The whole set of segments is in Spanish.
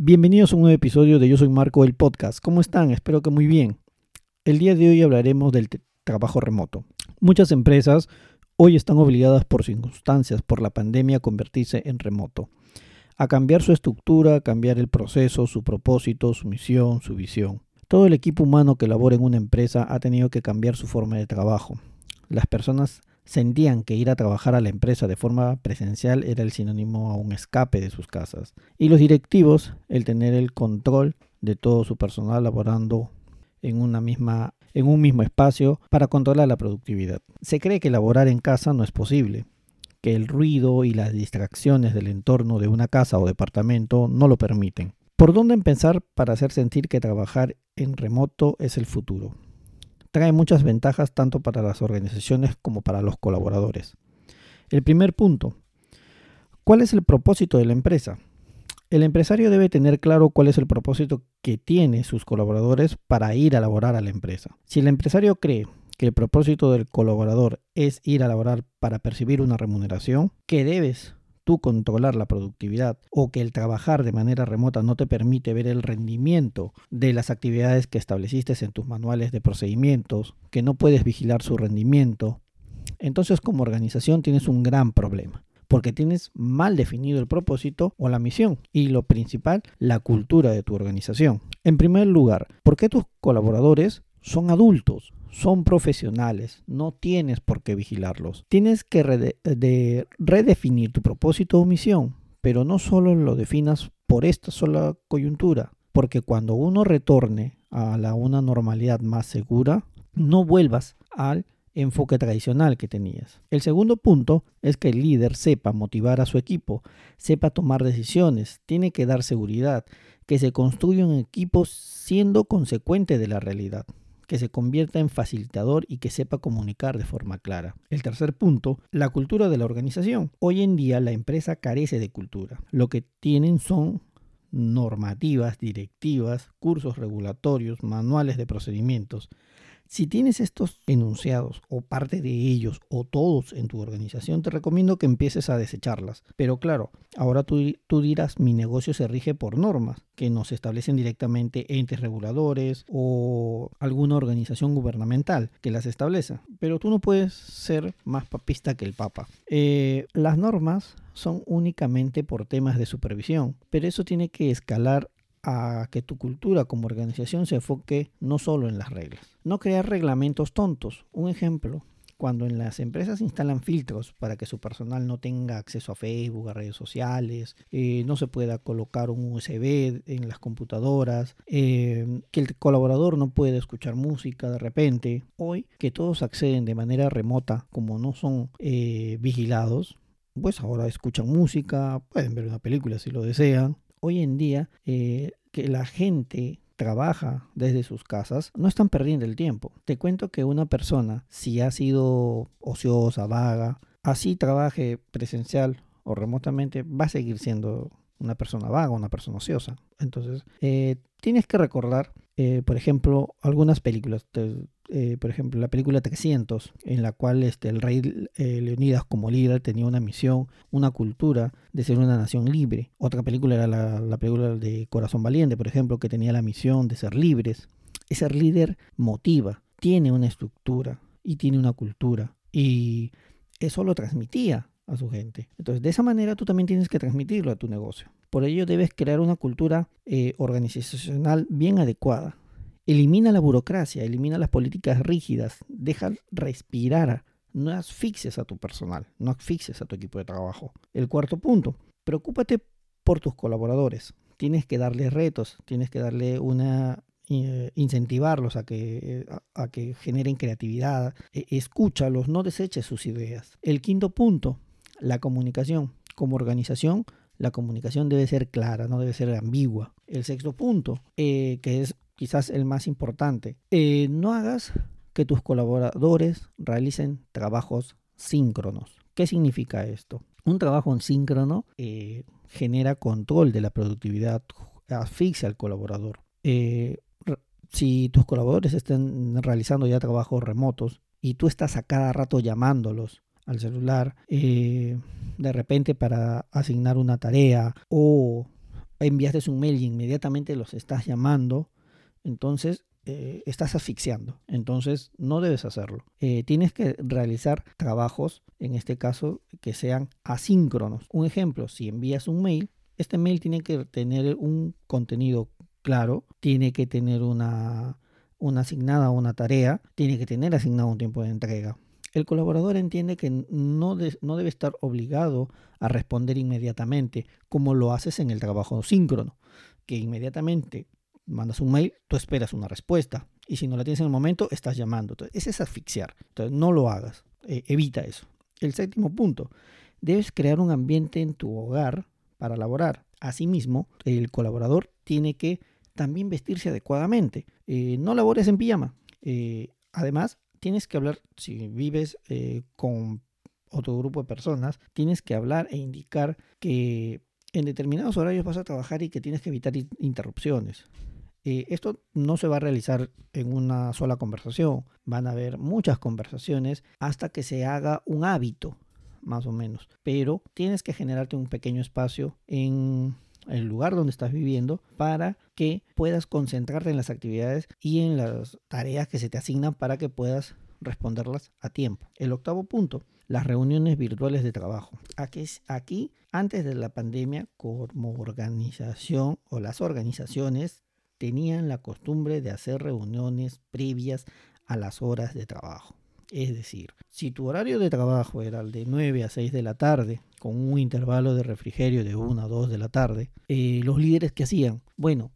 Bienvenidos a un nuevo episodio de Yo Soy Marco, el podcast. ¿Cómo están? Espero que muy bien. El día de hoy hablaremos del trabajo remoto. Muchas empresas hoy están obligadas por circunstancias, por la pandemia, a convertirse en remoto, a cambiar su estructura, a cambiar el proceso, su propósito, su misión, su visión. Todo el equipo humano que labora en una empresa ha tenido que cambiar su forma de trabajo. Las personas sentían que ir a trabajar a la empresa de forma presencial era el sinónimo a un escape de sus casas. Y los directivos, el tener el control de todo su personal laborando en una misma en un mismo espacio para controlar la productividad. Se cree que laborar en casa no es posible, que el ruido y las distracciones del entorno de una casa o departamento no lo permiten. ¿Por dónde empezar para hacer sentir que trabajar en remoto es el futuro? Trae muchas ventajas tanto para las organizaciones como para los colaboradores. El primer punto, ¿cuál es el propósito de la empresa? El empresario debe tener claro cuál es el propósito que tiene sus colaboradores para ir a laborar a la empresa. Si el empresario cree que el propósito del colaborador es ir a laborar para percibir una remuneración, ¿qué debes tú controlar la productividad o que el trabajar de manera remota no te permite ver el rendimiento de las actividades que estableciste en tus manuales de procedimientos, que no puedes vigilar su rendimiento, entonces como organización tienes un gran problema porque tienes mal definido el propósito o la misión y lo principal, la cultura de tu organización. En primer lugar, ¿por qué tus colaboradores son adultos? son profesionales, no tienes por qué vigilarlos. Tienes que redefinir tu propósito o misión, pero no solo lo definas por esta sola coyuntura, porque cuando uno retorne a la, una normalidad más segura, no vuelvas al enfoque tradicional que tenías. El segundo punto es que el líder sepa motivar a su equipo, sepa tomar decisiones, tiene que dar seguridad, que se construya un equipo siendo consecuente de la realidad que se convierta en facilitador y que sepa comunicar de forma clara. El tercer punto, la cultura de la organización. Hoy en día la empresa carece de cultura. Lo que tienen son normativas, directivas, cursos regulatorios, manuales de procedimientos. Si tienes estos enunciados o parte de ellos o todos en tu organización, te recomiendo que empieces a desecharlas. Pero claro, ahora tú, tú dirás, mi negocio se rige por normas que nos establecen directamente entes reguladores o alguna organización gubernamental que las establece. Pero tú no puedes ser más papista que el Papa. Eh, las normas son únicamente por temas de supervisión, pero eso tiene que escalar a que tu cultura como organización se enfoque no solo en las reglas. No crear reglamentos tontos. Un ejemplo, cuando en las empresas instalan filtros para que su personal no tenga acceso a Facebook, a redes sociales, eh, no se pueda colocar un USB en las computadoras, eh, que el colaborador no puede escuchar música de repente. Hoy que todos acceden de manera remota, como no son eh, vigilados, pues ahora escuchan música, pueden ver una película si lo desean, hoy en día que la gente trabaja desde sus casas, no están perdiendo el tiempo. Te cuento que una persona, si ha sido ociosa, vaga, así trabaje presencial o remotamente, va a seguir siendo una persona vaga, una persona ociosa. Entonces, eh, tienes que recordar, eh, por ejemplo, algunas películas. Eh, por ejemplo, la película 300, en la cual este, el rey Leonidas como líder tenía una misión, una cultura de ser una nación libre. Otra película era la, la película de Corazón Valiente, por ejemplo, que tenía la misión de ser libres. Ese líder motiva, tiene una estructura y tiene una cultura. Y eso lo transmitía a su gente. Entonces, de esa manera tú también tienes que transmitirlo a tu negocio. Por ello debes crear una cultura eh, organizacional bien adecuada. Elimina la burocracia, elimina las políticas rígidas, deja respirar, no asfixies a tu personal, no asfixies a tu equipo de trabajo. El cuarto punto, preocúpate por tus colaboradores. Tienes que darles retos, tienes que darle una eh, incentivarlos a que, a, que generen creatividad, e, escúchalos, no deseches sus ideas. El quinto punto, la comunicación. Como organización, la comunicación debe ser clara, no debe ser ambigua. El sexto punto, eh, que es quizás el más importante, eh, no hagas que tus colaboradores realicen trabajos síncronos. ¿Qué significa esto? Un trabajo en síncrono eh, genera control de la productividad, asfixia al colaborador. si tus colaboradores están realizando ya trabajos remotos y tú estás a cada rato llamándolos al celular, eh, de repente para asignar una tarea o enviaste un mail y inmediatamente los estás llamando, entonces eh, estás asfixiando. Entonces no debes hacerlo. Eh, tienes que realizar trabajos, en este caso, que sean asíncronos. Un ejemplo, si envías un mail, este mail tiene que tener un contenido claro, tiene que tener una, una asignada una tarea, tiene que tener asignado un tiempo de entrega. El colaborador entiende que no, no debe estar obligado a responder inmediatamente, como lo haces en el trabajo síncrono, que inmediatamente mandas un mail, tú esperas una respuesta. Y si no la tienes en el momento, estás llamando. Entonces, ese es asfixiar. Entonces, no lo hagas. E, evita eso. El séptimo punto. Debes crear un ambiente en tu hogar para laborar. Asimismo, el colaborador tiene que también vestirse adecuadamente. Eh, no labores en pijama. Eh, además, tienes que hablar, si vives eh, con otro grupo de personas, tienes que hablar e indicar que en determinados horarios vas a trabajar y que tienes que evitar interrupciones. Eh, esto no se va a realizar en una sola conversación, van a haber muchas conversaciones hasta que se haga un hábito, más o menos. Pero tienes que generarte un pequeño espacio en el lugar donde estás viviendo para que puedas concentrarte en las actividades y en las tareas que se te asignan para que puedas responderlas a tiempo. El octavo punto, las reuniones virtuales de trabajo. Aquí, aquí antes de la pandemia, como organización o las organizaciones tenían la costumbre de hacer reuniones previas a las horas de trabajo. Es decir, si tu horario de trabajo era el de 9 a 6 de la tarde, con un intervalo de refrigerio de 1 a 2 de la tarde, eh, los líderes que hacían, bueno,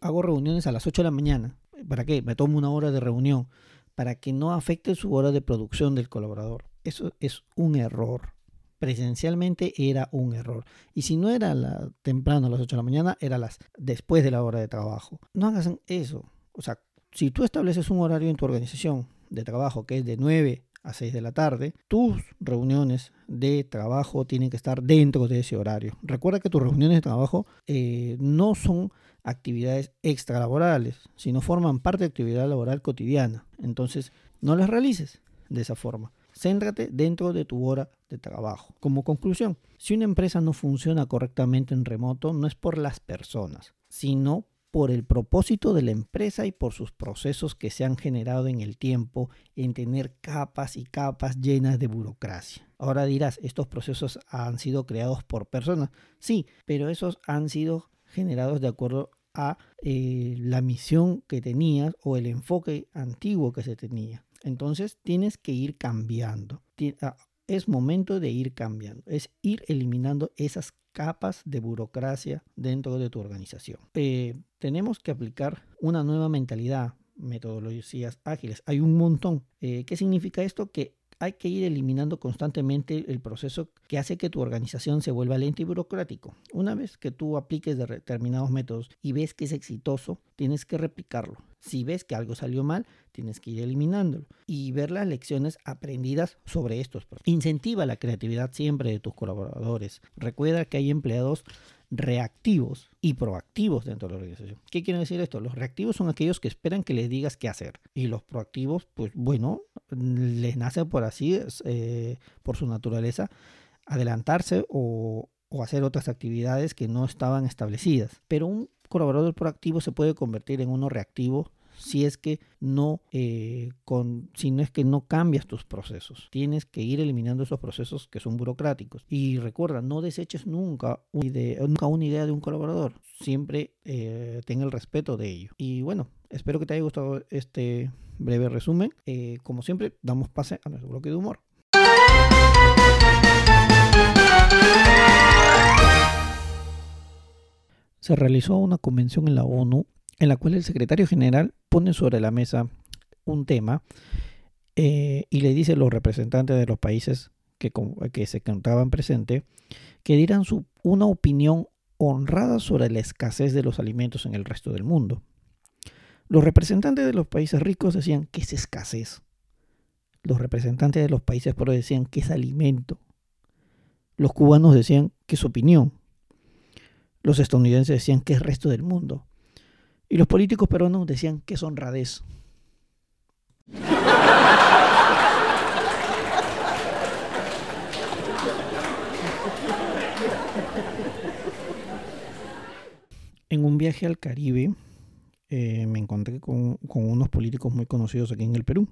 hago reuniones a las 8 de la mañana. ¿Para qué? Me tomo una hora de reunión para que no afecte su hora de producción del colaborador. Eso es un error presencialmente era un error. Y si no era la, temprano a las 8 de la mañana, era las después de la hora de trabajo. No hagas eso. O sea, si tú estableces un horario en tu organización de trabajo que es de 9 a 6 de la tarde, tus reuniones de trabajo tienen que estar dentro de ese horario. Recuerda que tus reuniones de trabajo eh, no son actividades extralaborales, sino forman parte de actividad laboral cotidiana. Entonces, no las realices de esa forma. Céntrate dentro de tu hora de trabajo. Como conclusión, si una empresa no funciona correctamente en remoto, no es por las personas, sino por el propósito de la empresa y por sus procesos que se han generado en el tiempo en tener capas y capas llenas de burocracia. Ahora dirás, estos procesos han sido creados por personas. Sí, pero esos han sido generados de acuerdo a eh, la misión que tenías o el enfoque antiguo que se tenía. Entonces tienes que ir cambiando. Ah, es momento de ir cambiando. Es ir eliminando esas capas de burocracia dentro de tu organización. Eh, tenemos que aplicar una nueva mentalidad, metodologías ágiles. Hay un montón. Eh, ¿Qué significa esto? Que hay que ir eliminando constantemente el proceso que hace que tu organización se vuelva lenta y burocrático. Una vez que tú apliques determinados métodos y ves que es exitoso, tienes que replicarlo. Si ves que algo salió mal, tienes que ir eliminándolo y ver las lecciones aprendidas sobre estos. Incentiva la creatividad siempre de tus colaboradores. Recuerda que hay empleados reactivos y proactivos dentro de la organización. ¿Qué quiere decir esto? Los reactivos son aquellos que esperan que les digas qué hacer. Y los proactivos, pues bueno, les nace por así, eh, por su naturaleza, adelantarse o, o hacer otras actividades que no estaban establecidas. Pero un colaborador proactivo se puede convertir en uno reactivo si es que no eh, con, es que no cambias tus procesos. Tienes que ir eliminando esos procesos que son burocráticos. Y recuerda, no deseches nunca una idea, nunca una idea de un colaborador. Siempre eh, tenga el respeto de ello. Y bueno, espero que te haya gustado este breve resumen. Eh, como siempre, damos pase a nuestro bloque de humor. Se realizó una convención en la ONU en la cual el secretario general pone sobre la mesa un tema eh, y le dice a los representantes de los países que, se encontraban presentes que dieran una opinión honrada sobre la escasez de los alimentos en el resto del mundo. Los representantes de los países ricos decían que es escasez. Los representantes de los países pobres decían que es alimento. Los cubanos decían que es opinión. Los estadounidenses decían que es resto del mundo. Y los políticos peruanos decían que es honradez. En un viaje al Caribe eh, me encontré con, unos políticos muy conocidos aquí en el Perú.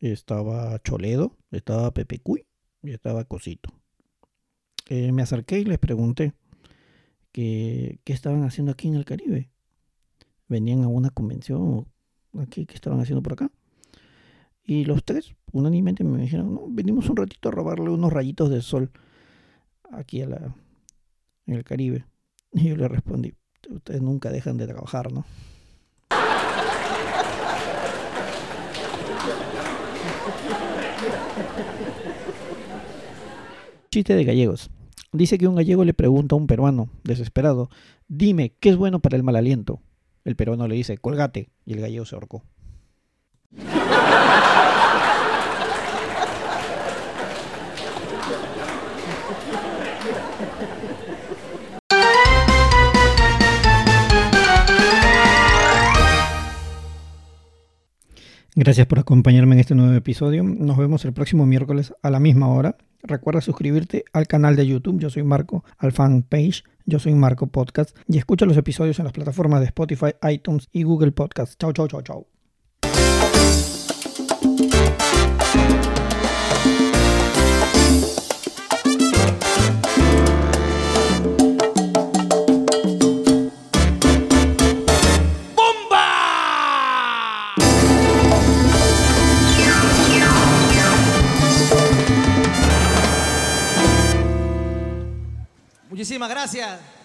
Estaba Choledo, estaba Pepe Cuy y estaba Cosito. Eh, me acerqué y les pregunté qué estaban haciendo aquí en el Caribe. Venían a una convención aquí, ¿qué estaban haciendo por acá? Y los tres, unánimemente, me dijeron, no, venimos un ratito a robarle unos rayitos de sol aquí en el Caribe. Y yo le respondí, ustedes nunca dejan de trabajar, ¿no? Chiste de gallegos. Dice que un gallego le pregunta a un peruano, desesperado, dime, ¿qué es bueno para el mal aliento? El peruano le dice, colgate, y el gallego se ahorcó. Gracias por acompañarme en este nuevo episodio. Nos vemos el próximo miércoles a la misma hora. Recuerda suscribirte al canal de YouTube. Yo soy Marco, al fanpage. Yo soy Marco Podcast. Y escucha los episodios en las plataformas de Spotify, iTunes y Google Podcast. Chau, chau, chau, chau. Gracias.